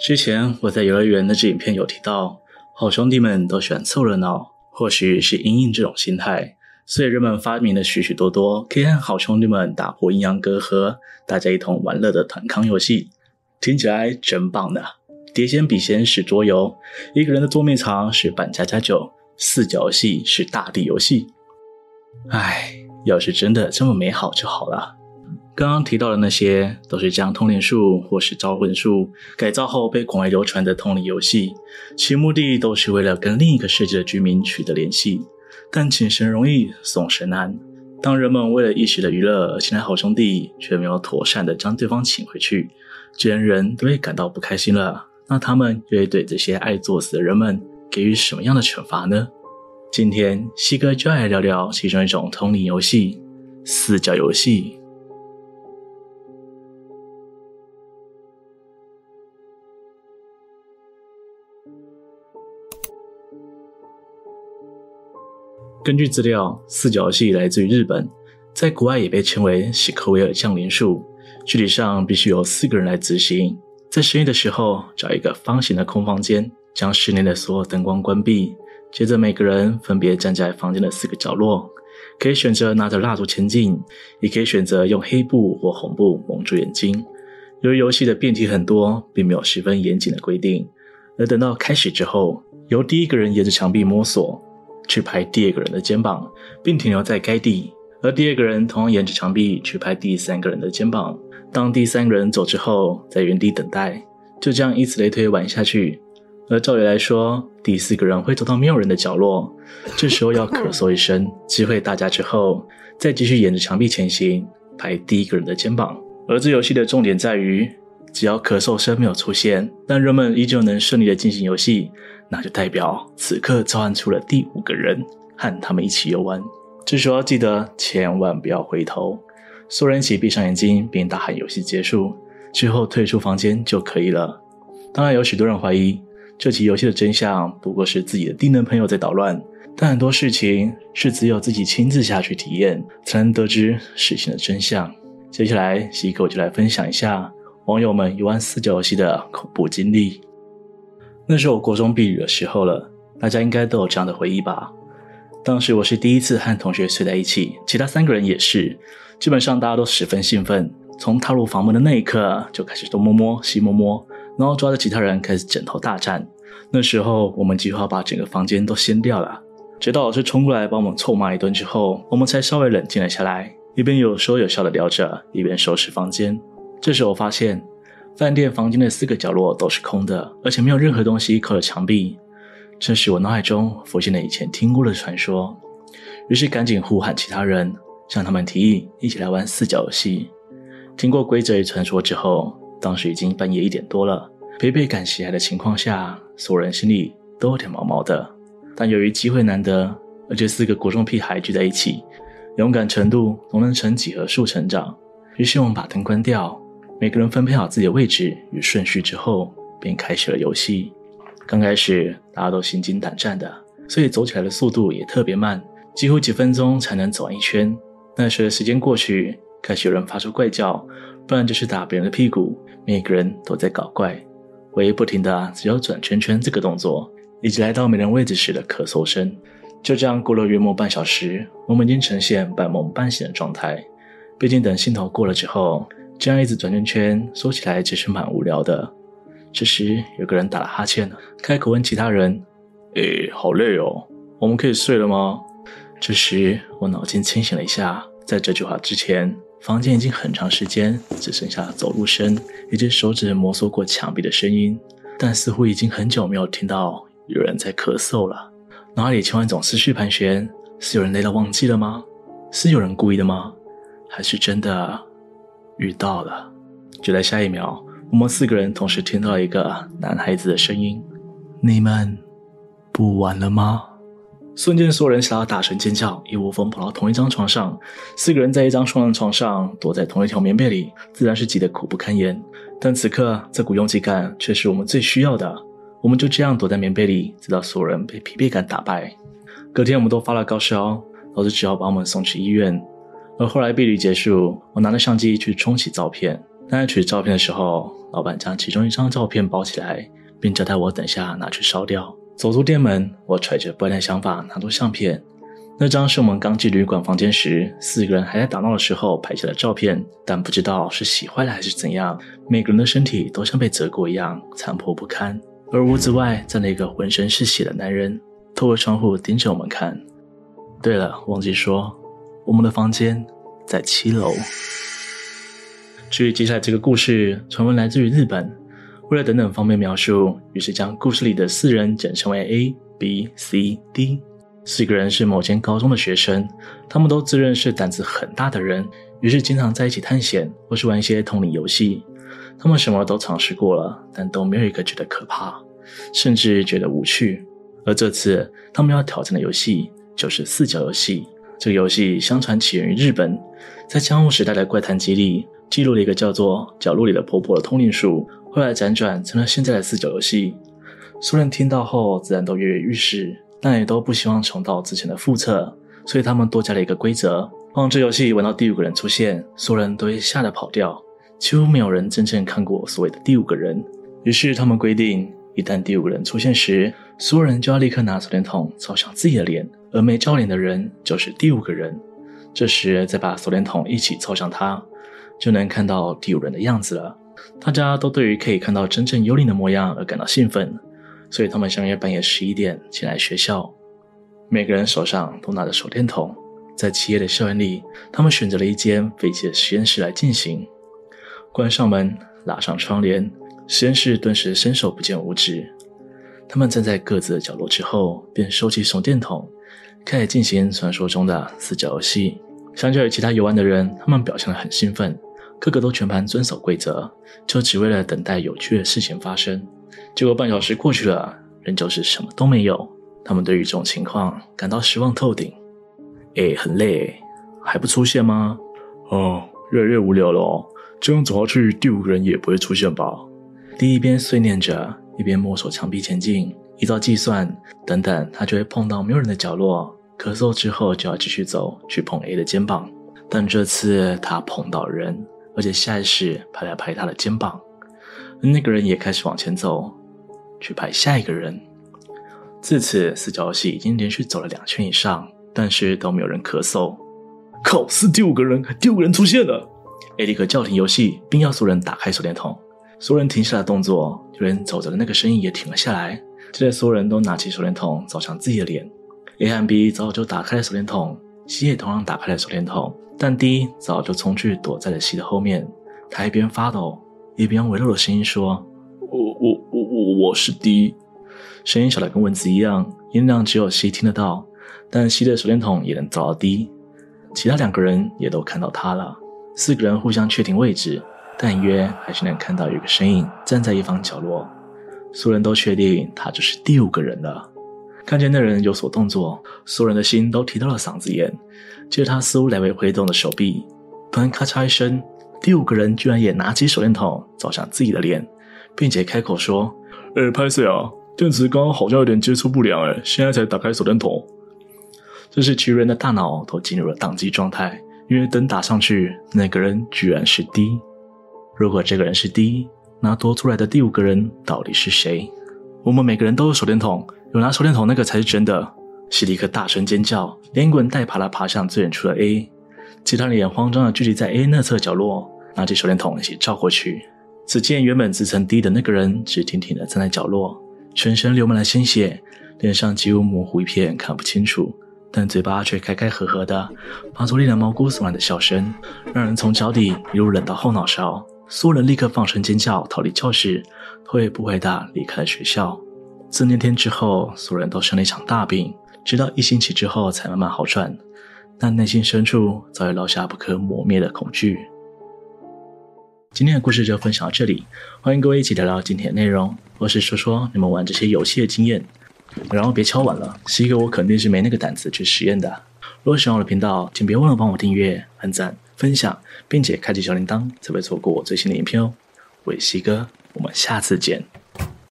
之前我在幼儿园那支影片有提到，好兄弟们都喜欢凑热闹，或许是因应这种心态，所以人们发明了许许多多可以让好兄弟们打破阴阳隔阂、大家一同玩乐的团康游戏，听起来真棒呢。碟仙笔仙是桌游，一个人的桌面藏是扮家家酒，四角戏是大地游戏。唉，要是真的这么美好就好了。刚刚提到的那些，都是将通灵术或是招魂术改造后被广为流传的通灵游戏，其目的都是为了跟另一个世界的居民取得联系。但请神容易送神难，当人们为了一时的娱乐而请来好兄弟，却没有妥善的将对方请回去，既然人都会感到不开心了，那他们又会对这些爱作死的人们给予什么样的惩罚呢？今天西哥就来聊聊其中一种通灵游戏——四角游戏。根据资料，四角戏来自于日本，在国外也被称为史克威尔降临术。具体上，必须由四个人来执行，在深夜的时候找一个方形的空房间，将室内的所有灯光关闭。接着，每个人分别站在房间的四个角落，可以选择拿着蜡烛前进，也可以选择用黑布或红布蒙住眼睛。由于游戏的变体很多，并没有十分严谨的规定，而等到开始之后，由第一个人沿着墙壁摸索，去拍第二个人的肩膀，并停留在该地；而第二个人同样沿着墙壁去拍第三个人的肩膀。当第三个人走之后，在原地等待，就这样以此类推玩下去。而照理来说，第四个人会走到没有人的角落，这时候要咳嗽一声，机会大家之后，再继续沿着墙壁前行，拍第一个人的肩膀。而这游戏的重点在于，只要咳嗽声没有出现，但人们依旧能顺利的进行游戏，那就代表此刻召唤出了第五个人，和他们一起游玩。这时候记得千万不要回头，所有人一起闭上眼睛，并大喊游戏结束，之后退出房间就可以了。当然，有许多人怀疑。这起游戏的真相不过是自己的低能朋友在捣乱，但很多事情是只有自己亲自下去体验，才能得知事情的真相。接下来，西哥就来分享一下网友们游玩四角游戏的恐怖经历。那是我国中毕业的时候了，大家应该都有这样的回忆吧？当时我是第一次和同学睡在一起，其他三个人也是，基本上大家都十分兴奋，从踏入房门的那一刻就开始东摸摸西摸摸。然后抓着其他人开始枕头大战。那时候我们几乎要把整个房间都掀掉了。直到老师冲过来把我们臭骂一顿之后，我们才稍微冷静了下来，一边有说有笑的聊着，一边收拾房间。这时我发现，饭店房间的四个角落都是空的，而且没有任何东西靠着墙壁。这时我脑海中浮现了以前听过的传说，于是赶紧呼喊其他人，向他们提议一起来玩四角游戏。听过规则与传说之后，当时已经半夜一点多了，被倍感喜爱的情况下，所有人心里都有点毛毛的。但由于机会难得，而且四个国中屁孩聚在一起，勇敢程度都能成几何数成长。于是我们把灯关掉，每个人分配好自己的位置与顺序之后，便开始了游戏。刚开始大家都心惊胆战的，所以走起来的速度也特别慢，几乎几分钟才能走完一圈。但随着时间过去，开始有人发出怪叫，不然就是打别人的屁股。每个人都在搞怪，唯一不停的只有转圈圈这个动作，以及来到没人位置时的咳嗽声。就这样过了约莫半小时，我们已经呈现半梦半醒的状态。毕竟等兴头过了之后，这样一直转圈圈，说起来其实蛮无聊的。这时有个人打了哈欠，开口问其他人：“诶，好累哦，我们可以睡了吗？”这时我脑筋清醒了一下，在这句话之前。房间已经很长时间只剩下走路声以及手指摩挲过墙壁的声音，但似乎已经很久没有听到有人在咳嗽了。脑海里千万种思绪盘旋：是有人累到忘记了吗？是有人故意的吗？还是真的遇到了？就在下一秒，我们四个人同时听到了一个男孩子的声音：“你们不玩了吗？”瞬间，所有人吓得大声尖叫，一窝蜂跑到同一张床上。四个人在一张双人床上，躲在同一条棉被里，自然是挤得苦不堪言。但此刻，这股拥挤感却是我们最需要的。我们就这样躲在棉被里，直到所有人被疲惫感打败。隔天，我们都发了高烧，老师只好把我们送去医院。而后来，毕旅结束，我拿着相机去冲洗照片，但在取照片的时候，老板将其中一张照片包起来，并交代我等下拿去烧掉。走出店门，我揣着不安的想法拿出相片。那张是我们刚进旅馆房间时，四个人还在打闹的时候拍下的照片，但不知道是洗坏了还是怎样，每个人的身体都像被折过一样残破不堪。而屋子外站了一个浑身是血的男人，透过窗户盯着我们看。对了，忘记说，我们的房间在七楼。至于接下来这个故事，传闻来自于日本。为了等等方便描述，于是将故事里的四人简称为 A、B、C、D。四个人是某间高中的学生，他们都自认是胆子很大的人，于是经常在一起探险或是玩一些同理游戏。他们什么都尝试过了，但都没有一个觉得可怕，甚至觉得无趣。而这次他们要挑战的游戏就是四角游戏。这个游戏相传起源于日本，在江户时代的怪谈集里记录了一个叫做“角落里的婆婆”的通灵术。后来辗转成了现在的四角游戏，所有人听到后自然都跃跃欲试，但也都不希望重蹈之前的覆辙，所以他们多加了一个规则：放这游戏玩到第五个人出现，所有人都会吓得跑掉，几乎没有人真正看过所谓的第五个人。于是他们规定，一旦第五个人出现时，所有人就要立刻拿手电筒照向自己的脸，而没照脸的人就是第五个人。这时再把手电筒一起凑向他，就能看到第五人的样子了。大家都对于可以看到真正幽灵的模样而感到兴奋，所以他们相约半夜十一点前来学校。每个人手上都拿着手电筒，在漆黑的校园里，他们选择了一间废弃的实验室来进行。关上门，拉上窗帘，实验室顿时伸手不见五指。他们站在各自的角落之后，便收起手电筒，开始进行传说中的四角游戏。相较于其他游玩的人，他们表现得很兴奋。个个都全盘遵守规则，就只为了等待有趣的事情发生。结果半小时过去了，仍旧是什么都没有。他们对于这种情况感到失望透顶。哎，很累，还不出现吗？哦，越来越无聊了哦。这样走下去，第五个人也不会出现吧？第一边碎念着，一边摸索墙壁前进。依照计算，等等，他就会碰到没有人的角落。咳嗽之后，就要继续走去碰 A 的肩膀。但这次他碰到人。而且下意识拍了拍他的肩膀，那个人也开始往前走，去拍下一个人。自此，四角游戏已经连续走了两圈以上，但是都没有人咳嗽。靠，是第五个人，第五个人出现了！A 立刻叫停游戏，并要所有人打开手电筒。所有人停下了动作，就连走着的那个声音也停了下来。接着，所有人都拿起手电筒照向自己的脸。A 和 B 早就打开了手电筒，C 也同样打开了手电筒。但 D 早就冲去躲在了 C 的后面，他一边发抖，一边用微弱的声音说：“我我我我我是 D。”声音小得跟蚊子一样，音量只有 C 听得到，但 C 的手电筒也能照到 D。其他两个人也都看到他了。四个人互相确定位置，但约还是能看到有个身影站在一方角落。所有人都确定他就是第五个人了。看见那人有所动作，所有人的心都提到了嗓子眼。接着他似乎来回挥动的手臂，突然咔嚓一声，第五个人居然也拿起手电筒照向自己的脸，并且开口说：“哎，拍谢啊，电池刚刚好像有点接触不良，哎，现在才打开手电筒。”这时其余人的大脑都进入了宕机状态，因为灯打上去，那个人居然是 D。如果这个人是 D，那多出来的第五个人到底是谁？我们每个人都有手电筒。有拿手电筒那个才是真的！西立克大声尖叫，连滚带爬的爬向最远处的 A，其他人也慌张的聚集在 A 那侧角落，拿起手电筒一起照过去。只见原本自称 D 的那个人直挺挺的站在角落，全身流满了鲜血，脸上几乎模糊一片，看不清楚，但嘴巴却开开合合的，发出令人毛骨悚然的笑声，让人从脚底一路冷到后脑勺。苏人立刻放声尖叫，逃离教室，头也不回的离开了学校。自那天之后，所有人都生了一场大病，直到一星期之后才慢慢好转，但内心深处早已落下不可磨灭的恐惧。今天的故事就分享到这里，欢迎各位一起聊聊今天的内容，或是说说你们玩这些游戏的经验。然后别敲碗了，是一个我肯定是没那个胆子去实验的。如果喜欢我的频道，请别忘了帮我订阅、按赞、分享，并且开启小铃铛，才不会错过我最新的影片哦。我是西哥，我们下次见。